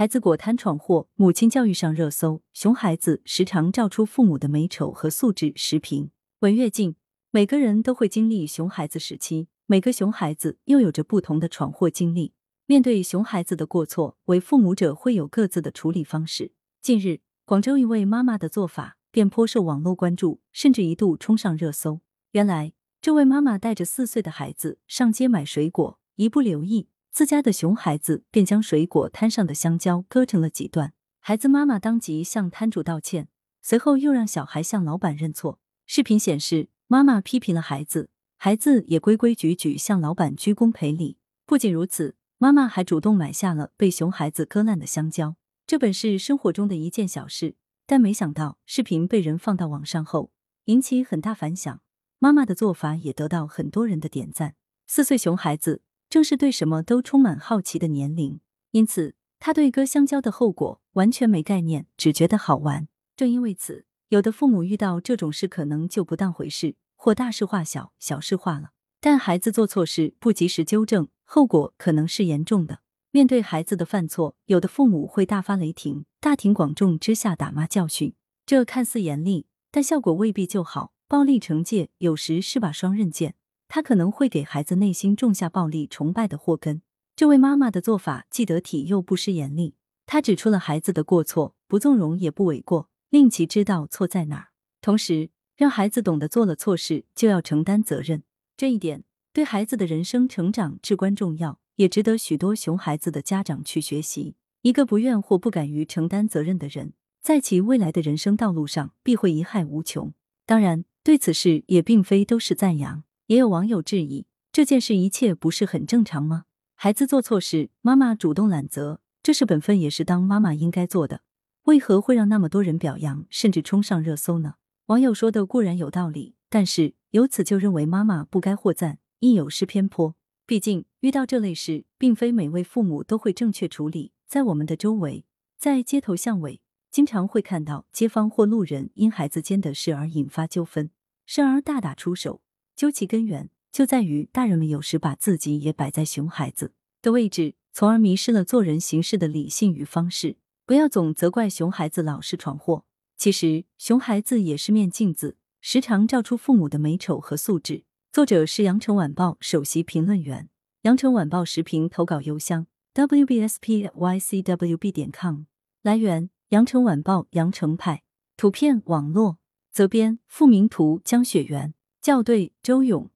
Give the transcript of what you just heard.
孩子果摊闯祸，母亲教育上热搜，熊孩子时常照出父母的美丑和素质。时评：文跃进。每个人都会经历熊孩子时期，每个熊孩子又有着不同的闯祸经历。面对熊孩子的过错，为父母者会有各自的处理方式。近日，广州一位妈妈的做法便颇受网络关注，甚至一度冲上热搜。原来，这位妈妈带着四岁的孩子上街买水果，一不留意，自家的熊孩子便将水果摊上的香蕉割成了几段。孩子妈妈当即向摊主道歉，随后又让小孩向老板认错。视频显示。妈妈批评了孩子，孩子也规规矩矩向老板鞠躬赔礼。不仅如此，妈妈还主动买下了被熊孩子割烂的香蕉。这本是生活中的一件小事，但没想到视频被人放到网上后，引起很大反响。妈妈的做法也得到很多人的点赞。四岁熊孩子正是对什么都充满好奇的年龄，因此他对割香蕉的后果完全没概念，只觉得好玩。正因为此。有的父母遇到这种事，可能就不当回事，或大事化小，小事化了。但孩子做错事不及时纠正，后果可能是严重的。面对孩子的犯错，有的父母会大发雷霆，大庭广众之下打骂教训，这看似严厉，但效果未必就好。暴力惩戒有时是把双刃剑，他可能会给孩子内心种下暴力崇拜的祸根。这位妈妈的做法既得体又不失严厉，她指出了孩子的过错，不纵容也不为过。令其知道错在哪儿，同时让孩子懂得做了错事就要承担责任。这一点对孩子的人生成长至关重要，也值得许多熊孩子的家长去学习。一个不愿或不敢于承担责任的人，在其未来的人生道路上必会贻害无穷。当然，对此事也并非都是赞扬。也有网友质疑：这件事一切不是很正常吗？孩子做错事，妈妈主动揽责，这是本分，也是当妈妈应该做的。为何会让那么多人表扬，甚至冲上热搜呢？网友说的固然有道理，但是由此就认为妈妈不该获赞，亦有失偏颇。毕竟遇到这类事，并非每位父母都会正确处理。在我们的周围，在街头巷尾，经常会看到街坊或路人因孩子间的事而引发纠纷，甚而大打出手。究其根源，就在于大人们有时把自己也摆在熊孩子的位置，从而迷失了做人行事的理性与方式。不要总责怪熊孩子老是闯祸，其实熊孩子也是面镜子，时常照出父母的美丑和素质。作者是羊城晚报首席评论员，羊城晚报时评投稿邮箱 wbspycwb 点 com。来源：羊城晚报羊城派，图片网络，责编：付明图，江雪源，校对：周勇。